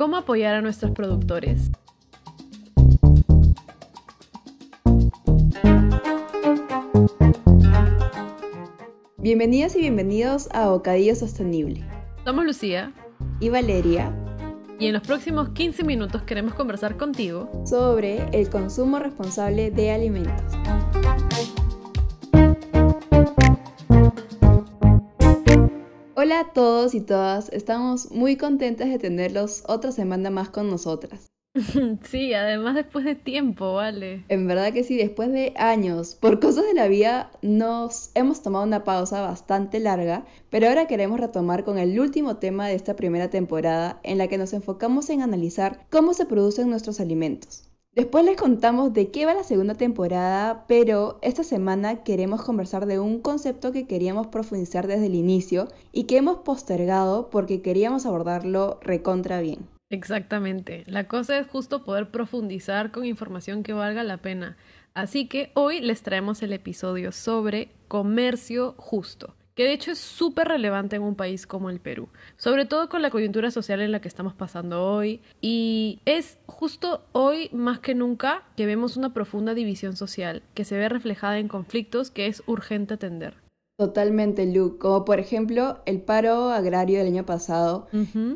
¿Cómo apoyar a nuestros productores? Bienvenidas y bienvenidos a Bocadillo Sostenible. Somos Lucía y Valeria. Y en los próximos 15 minutos queremos conversar contigo sobre el consumo responsable de alimentos. Hola a todos y todas, estamos muy contentas de tenerlos otra semana más con nosotras. Sí, además después de tiempo, vale. En verdad que sí, después de años, por cosas de la vida, nos hemos tomado una pausa bastante larga, pero ahora queremos retomar con el último tema de esta primera temporada en la que nos enfocamos en analizar cómo se producen nuestros alimentos. Después les contamos de qué va la segunda temporada, pero esta semana queremos conversar de un concepto que queríamos profundizar desde el inicio y que hemos postergado porque queríamos abordarlo recontra bien. Exactamente. La cosa es justo poder profundizar con información que valga la pena. Así que hoy les traemos el episodio sobre comercio justo que de hecho es súper relevante en un país como el Perú, sobre todo con la coyuntura social en la que estamos pasando hoy. Y es justo hoy más que nunca que vemos una profunda división social que se ve reflejada en conflictos que es urgente atender. Totalmente, Luke. Como por ejemplo el paro agrario del año pasado,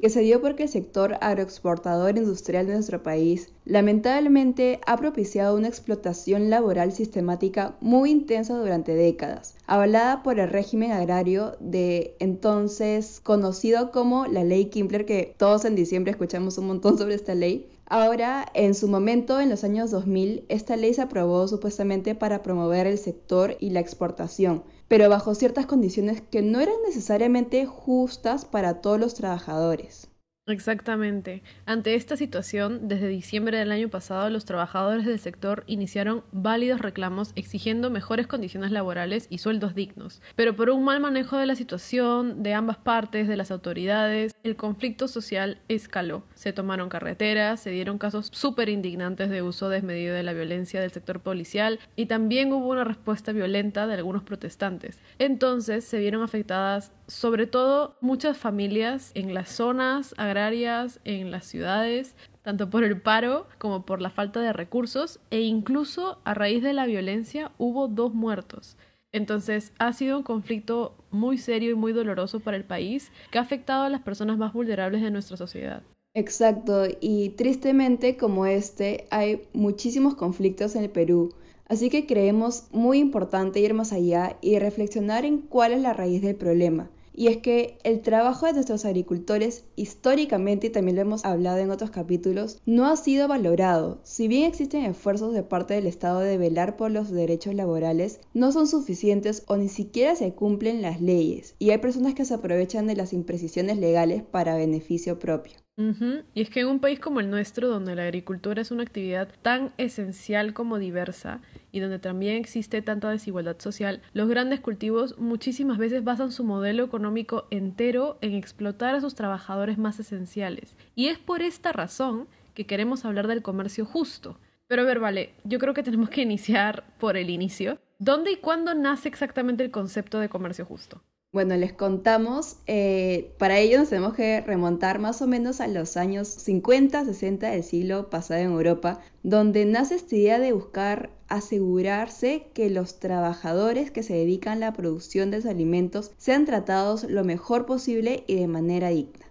que se dio porque el sector agroexportador industrial de nuestro país lamentablemente ha propiciado una explotación laboral sistemática muy intensa durante décadas, avalada por el régimen agrario de entonces conocido como la ley Kimpler, que todos en diciembre escuchamos un montón sobre esta ley. Ahora, en su momento, en los años 2000, esta ley se aprobó supuestamente para promover el sector y la exportación, pero bajo ciertas condiciones que no eran necesariamente justas para todos los trabajadores. Exactamente. Ante esta situación, desde diciembre del año pasado, los trabajadores del sector iniciaron válidos reclamos exigiendo mejores condiciones laborales y sueldos dignos. Pero por un mal manejo de la situación de ambas partes, de las autoridades, el conflicto social escaló. Se tomaron carreteras, se dieron casos súper indignantes de uso desmedido de la violencia del sector policial y también hubo una respuesta violenta de algunos protestantes. Entonces se vieron afectadas sobre todo muchas familias en las zonas agrarias, en las ciudades, tanto por el paro como por la falta de recursos e incluso a raíz de la violencia hubo dos muertos. Entonces ha sido un conflicto muy serio y muy doloroso para el país que ha afectado a las personas más vulnerables de nuestra sociedad. Exacto, y tristemente como este hay muchísimos conflictos en el Perú Así que creemos muy importante ir más allá y reflexionar en cuál es la raíz del problema. Y es que el trabajo de nuestros agricultores históricamente, y también lo hemos hablado en otros capítulos, no ha sido valorado. Si bien existen esfuerzos de parte del Estado de velar por los derechos laborales, no son suficientes o ni siquiera se cumplen las leyes. Y hay personas que se aprovechan de las imprecisiones legales para beneficio propio. Y es que en un país como el nuestro, donde la agricultura es una actividad tan esencial como diversa y donde también existe tanta desigualdad social, los grandes cultivos muchísimas veces basan su modelo económico entero en explotar a sus trabajadores más esenciales. Y es por esta razón que queremos hablar del comercio justo. Pero a ver, vale, yo creo que tenemos que iniciar por el inicio. ¿Dónde y cuándo nace exactamente el concepto de comercio justo? Bueno, les contamos, eh, para ello nos tenemos que remontar más o menos a los años 50, 60 del siglo pasado en Europa, donde nace esta idea de buscar asegurarse que los trabajadores que se dedican a la producción de los alimentos sean tratados lo mejor posible y de manera digna.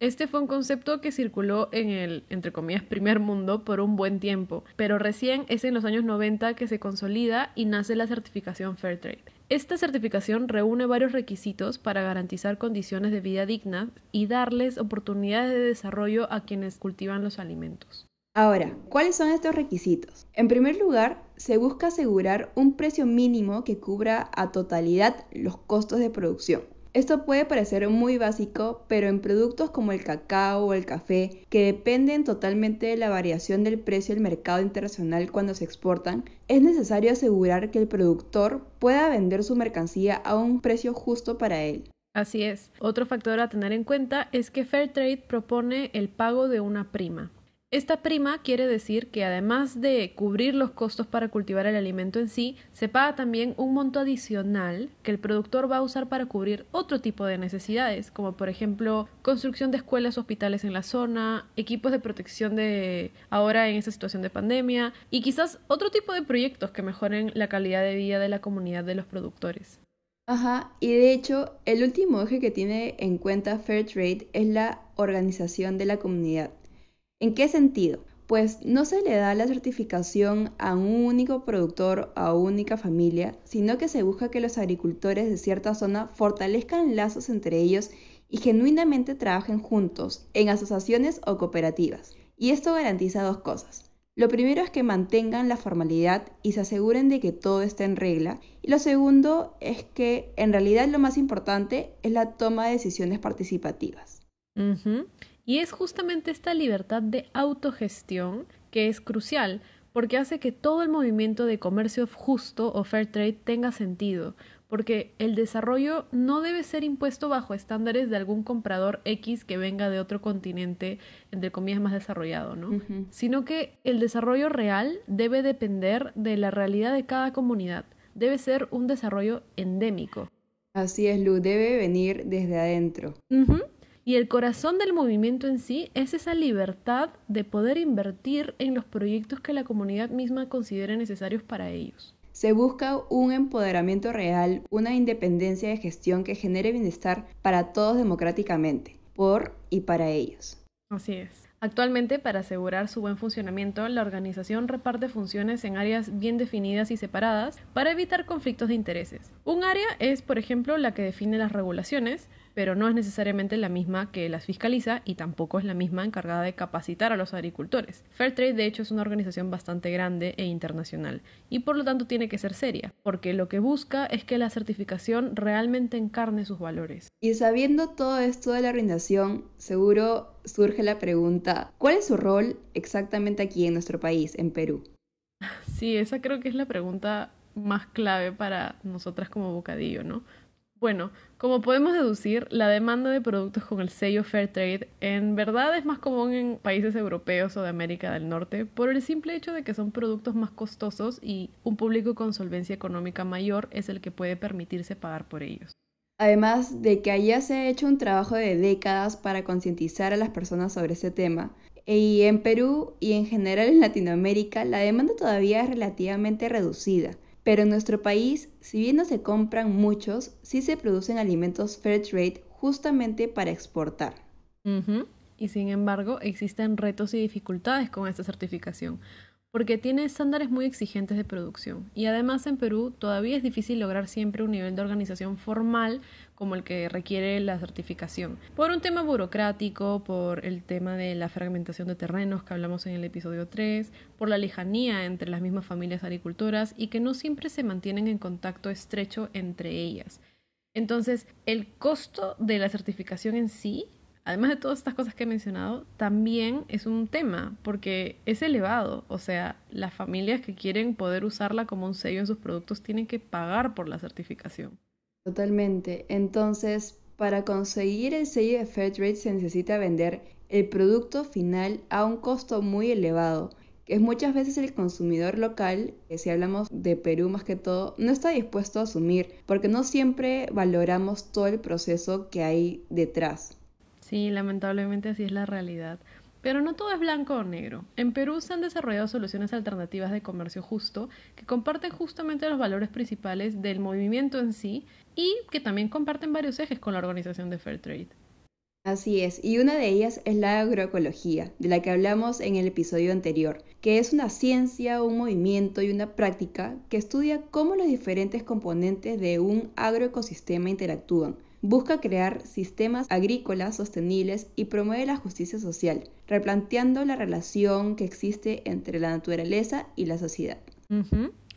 Este fue un concepto que circuló en el, entre comillas, primer mundo por un buen tiempo, pero recién es en los años 90 que se consolida y nace la certificación Fairtrade. Esta certificación reúne varios requisitos para garantizar condiciones de vida dignas y darles oportunidades de desarrollo a quienes cultivan los alimentos. Ahora, ¿cuáles son estos requisitos? En primer lugar, se busca asegurar un precio mínimo que cubra a totalidad los costos de producción. Esto puede parecer muy básico, pero en productos como el cacao o el café, que dependen totalmente de la variación del precio del mercado internacional cuando se exportan, es necesario asegurar que el productor pueda vender su mercancía a un precio justo para él. Así es. Otro factor a tener en cuenta es que Fairtrade propone el pago de una prima. Esta prima quiere decir que además de cubrir los costos para cultivar el alimento en sí, se paga también un monto adicional que el productor va a usar para cubrir otro tipo de necesidades, como por ejemplo construcción de escuelas hospitales en la zona, equipos de protección de ahora en esta situación de pandemia y quizás otro tipo de proyectos que mejoren la calidad de vida de la comunidad de los productores. Ajá, y de hecho, el último eje que tiene en cuenta Fairtrade es la organización de la comunidad. ¿En qué sentido? Pues no se le da la certificación a un único productor o a única familia, sino que se busca que los agricultores de cierta zona fortalezcan lazos entre ellos y genuinamente trabajen juntos en asociaciones o cooperativas. Y esto garantiza dos cosas. Lo primero es que mantengan la formalidad y se aseguren de que todo esté en regla. Y lo segundo es que en realidad lo más importante es la toma de decisiones participativas. Y es justamente esta libertad de autogestión que es crucial, porque hace que todo el movimiento de comercio justo o fair trade tenga sentido, porque el desarrollo no debe ser impuesto bajo estándares de algún comprador X que venga de otro continente, entre comillas, más desarrollado, ¿no? Sino que el desarrollo real debe depender de la realidad de cada comunidad, debe ser un desarrollo endémico. Así es, Lu, debe venir desde adentro. Y el corazón del movimiento en sí es esa libertad de poder invertir en los proyectos que la comunidad misma considere necesarios para ellos. Se busca un empoderamiento real, una independencia de gestión que genere bienestar para todos democráticamente, por y para ellos. Así es. Actualmente, para asegurar su buen funcionamiento, la organización reparte funciones en áreas bien definidas y separadas para evitar conflictos de intereses. Un área es, por ejemplo, la que define las regulaciones, pero no es necesariamente la misma que las fiscaliza y tampoco es la misma encargada de capacitar a los agricultores. Fairtrade, de hecho, es una organización bastante grande e internacional y por lo tanto tiene que ser seria, porque lo que busca es que la certificación realmente encarne sus valores. Y sabiendo todo esto de la organización, seguro surge la pregunta, ¿cuál es su rol exactamente aquí en nuestro país, en Perú? Sí, esa creo que es la pregunta más clave para nosotras como bocadillo, ¿no? Bueno, como podemos deducir, la demanda de productos con el sello Fairtrade en verdad es más común en países europeos o de América del Norte por el simple hecho de que son productos más costosos y un público con solvencia económica mayor es el que puede permitirse pagar por ellos. Además de que allá se ha hecho un trabajo de décadas para concientizar a las personas sobre este tema. Y en Perú y en general en Latinoamérica la demanda todavía es relativamente reducida. Pero en nuestro país, si bien no se compran muchos, sí se producen alimentos fair trade justamente para exportar. Y sin embargo, existen retos y dificultades con esta certificación porque tiene estándares muy exigentes de producción. Y además en Perú todavía es difícil lograr siempre un nivel de organización formal como el que requiere la certificación. Por un tema burocrático, por el tema de la fragmentación de terrenos que hablamos en el episodio 3, por la lejanía entre las mismas familias agricultoras y que no siempre se mantienen en contacto estrecho entre ellas. Entonces, el costo de la certificación en sí además de todas estas cosas que he mencionado, también es un tema porque es elevado. O sea, las familias que quieren poder usarla como un sello en sus productos tienen que pagar por la certificación. Totalmente. Entonces, para conseguir el sello de Fairtrade se necesita vender el producto final a un costo muy elevado que es muchas veces el consumidor local, que si hablamos de Perú más que todo, no está dispuesto a asumir, porque no siempre valoramos todo el proceso que hay detrás. Sí, lamentablemente así es la realidad. Pero no todo es blanco o negro. En Perú se han desarrollado soluciones alternativas de comercio justo que comparten justamente los valores principales del movimiento en sí y que también comparten varios ejes con la organización de Fairtrade. Así es, y una de ellas es la agroecología, de la que hablamos en el episodio anterior, que es una ciencia, un movimiento y una práctica que estudia cómo los diferentes componentes de un agroecosistema interactúan busca crear sistemas agrícolas sostenibles y promueve la justicia social, replanteando la relación que existe entre la naturaleza y la sociedad.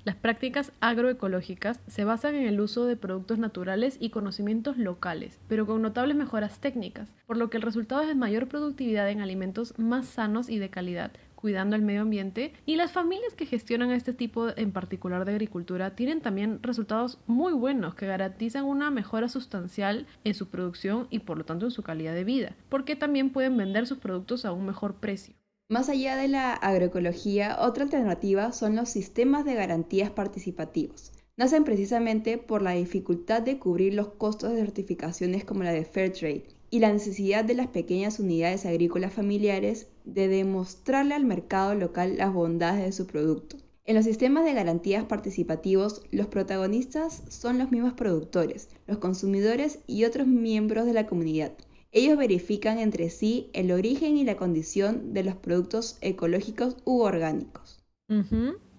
Las prácticas agroecológicas se basan en el uso de productos naturales y conocimientos locales, pero con notables mejoras técnicas, por lo que el resultado es mayor productividad en alimentos más sanos y de calidad, cuidando el medio ambiente y las familias que gestionan este tipo en particular de agricultura tienen también resultados muy buenos que garantizan una mejora sustancial en su producción y por lo tanto en su calidad de vida, porque también pueden vender sus productos a un mejor precio. Más allá de la agroecología, otra alternativa son los sistemas de garantías participativos. Nacen precisamente por la dificultad de cubrir los costos de certificaciones como la de Fairtrade y la necesidad de las pequeñas unidades agrícolas familiares de demostrarle al mercado local las bondades de su producto. En los sistemas de garantías participativos, los protagonistas son los mismos productores, los consumidores y otros miembros de la comunidad. Ellos verifican entre sí el origen y la condición de los productos ecológicos u orgánicos.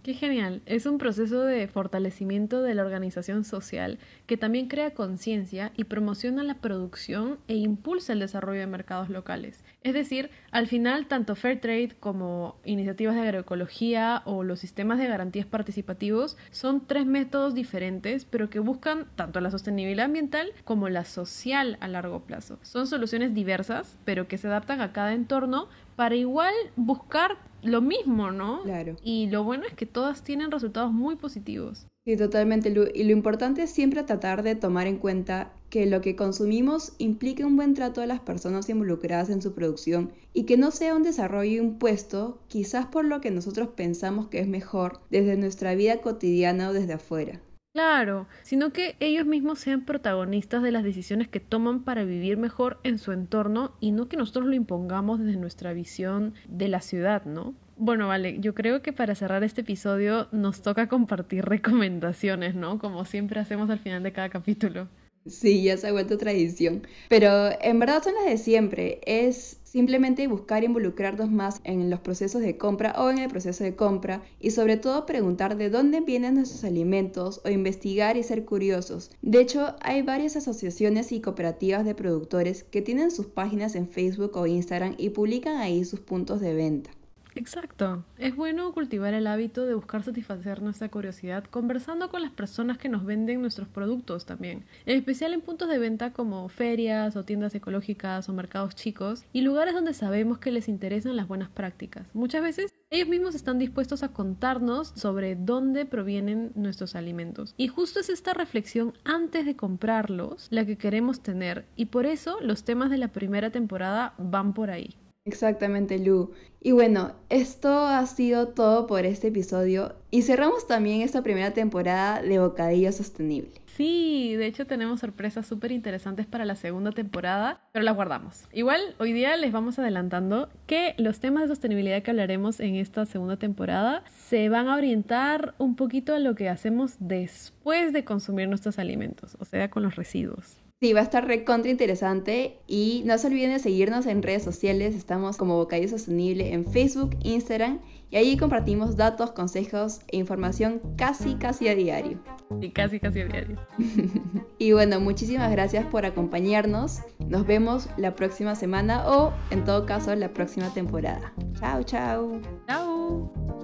Qué genial. Es un proceso de fortalecimiento de la organización social que también crea conciencia y promociona la producción e impulsa el desarrollo de mercados locales. Es decir, al final, tanto Fairtrade como iniciativas de agroecología o los sistemas de garantías participativos son tres métodos diferentes, pero que buscan tanto la sostenibilidad ambiental como la social a largo plazo. Son soluciones diversas, pero que se adaptan a cada entorno para igual buscar lo mismo, ¿no? Claro. Y lo bueno es que todas tienen resultados muy positivos. Sí, totalmente, Lu. Y lo importante es siempre tratar de tomar en cuenta que lo que consumimos implique un buen trato de las personas involucradas en su producción y que no sea un desarrollo impuesto, quizás por lo que nosotros pensamos que es mejor desde nuestra vida cotidiana o desde afuera. Claro, sino que ellos mismos sean protagonistas de las decisiones que toman para vivir mejor en su entorno y no que nosotros lo impongamos desde nuestra visión de la ciudad, ¿no? Bueno, vale, yo creo que para cerrar este episodio nos toca compartir recomendaciones, ¿no? Como siempre hacemos al final de cada capítulo. Sí, ya se ha vuelto tradición. Pero en verdad son las de siempre. Es simplemente buscar involucrarnos más en los procesos de compra o en el proceso de compra y sobre todo preguntar de dónde vienen nuestros alimentos o investigar y ser curiosos. De hecho, hay varias asociaciones y cooperativas de productores que tienen sus páginas en Facebook o Instagram y publican ahí sus puntos de venta. Exacto. Es bueno cultivar el hábito de buscar satisfacer nuestra curiosidad conversando con las personas que nos venden nuestros productos también. En especial en puntos de venta como ferias o tiendas ecológicas o mercados chicos y lugares donde sabemos que les interesan las buenas prácticas. Muchas veces ellos mismos están dispuestos a contarnos sobre dónde provienen nuestros alimentos. Y justo es esta reflexión antes de comprarlos la que queremos tener y por eso los temas de la primera temporada van por ahí. Exactamente, Lu. Y bueno, esto ha sido todo por este episodio y cerramos también esta primera temporada de Bocadillo Sostenible. Sí, de hecho tenemos sorpresas súper interesantes para la segunda temporada, pero las guardamos. Igual, hoy día les vamos adelantando que los temas de sostenibilidad que hablaremos en esta segunda temporada se van a orientar un poquito a lo que hacemos después de consumir nuestros alimentos, o sea, con los residuos. Sí, va a estar recontra interesante y no se olviden de seguirnos en redes sociales, estamos como Bocadillo Sostenible en Facebook, Instagram y ahí compartimos datos, consejos e información casi casi a diario. Y casi casi a diario. y bueno, muchísimas gracias por acompañarnos. Nos vemos la próxima semana o en todo caso la próxima temporada. Chao, chao. Chao.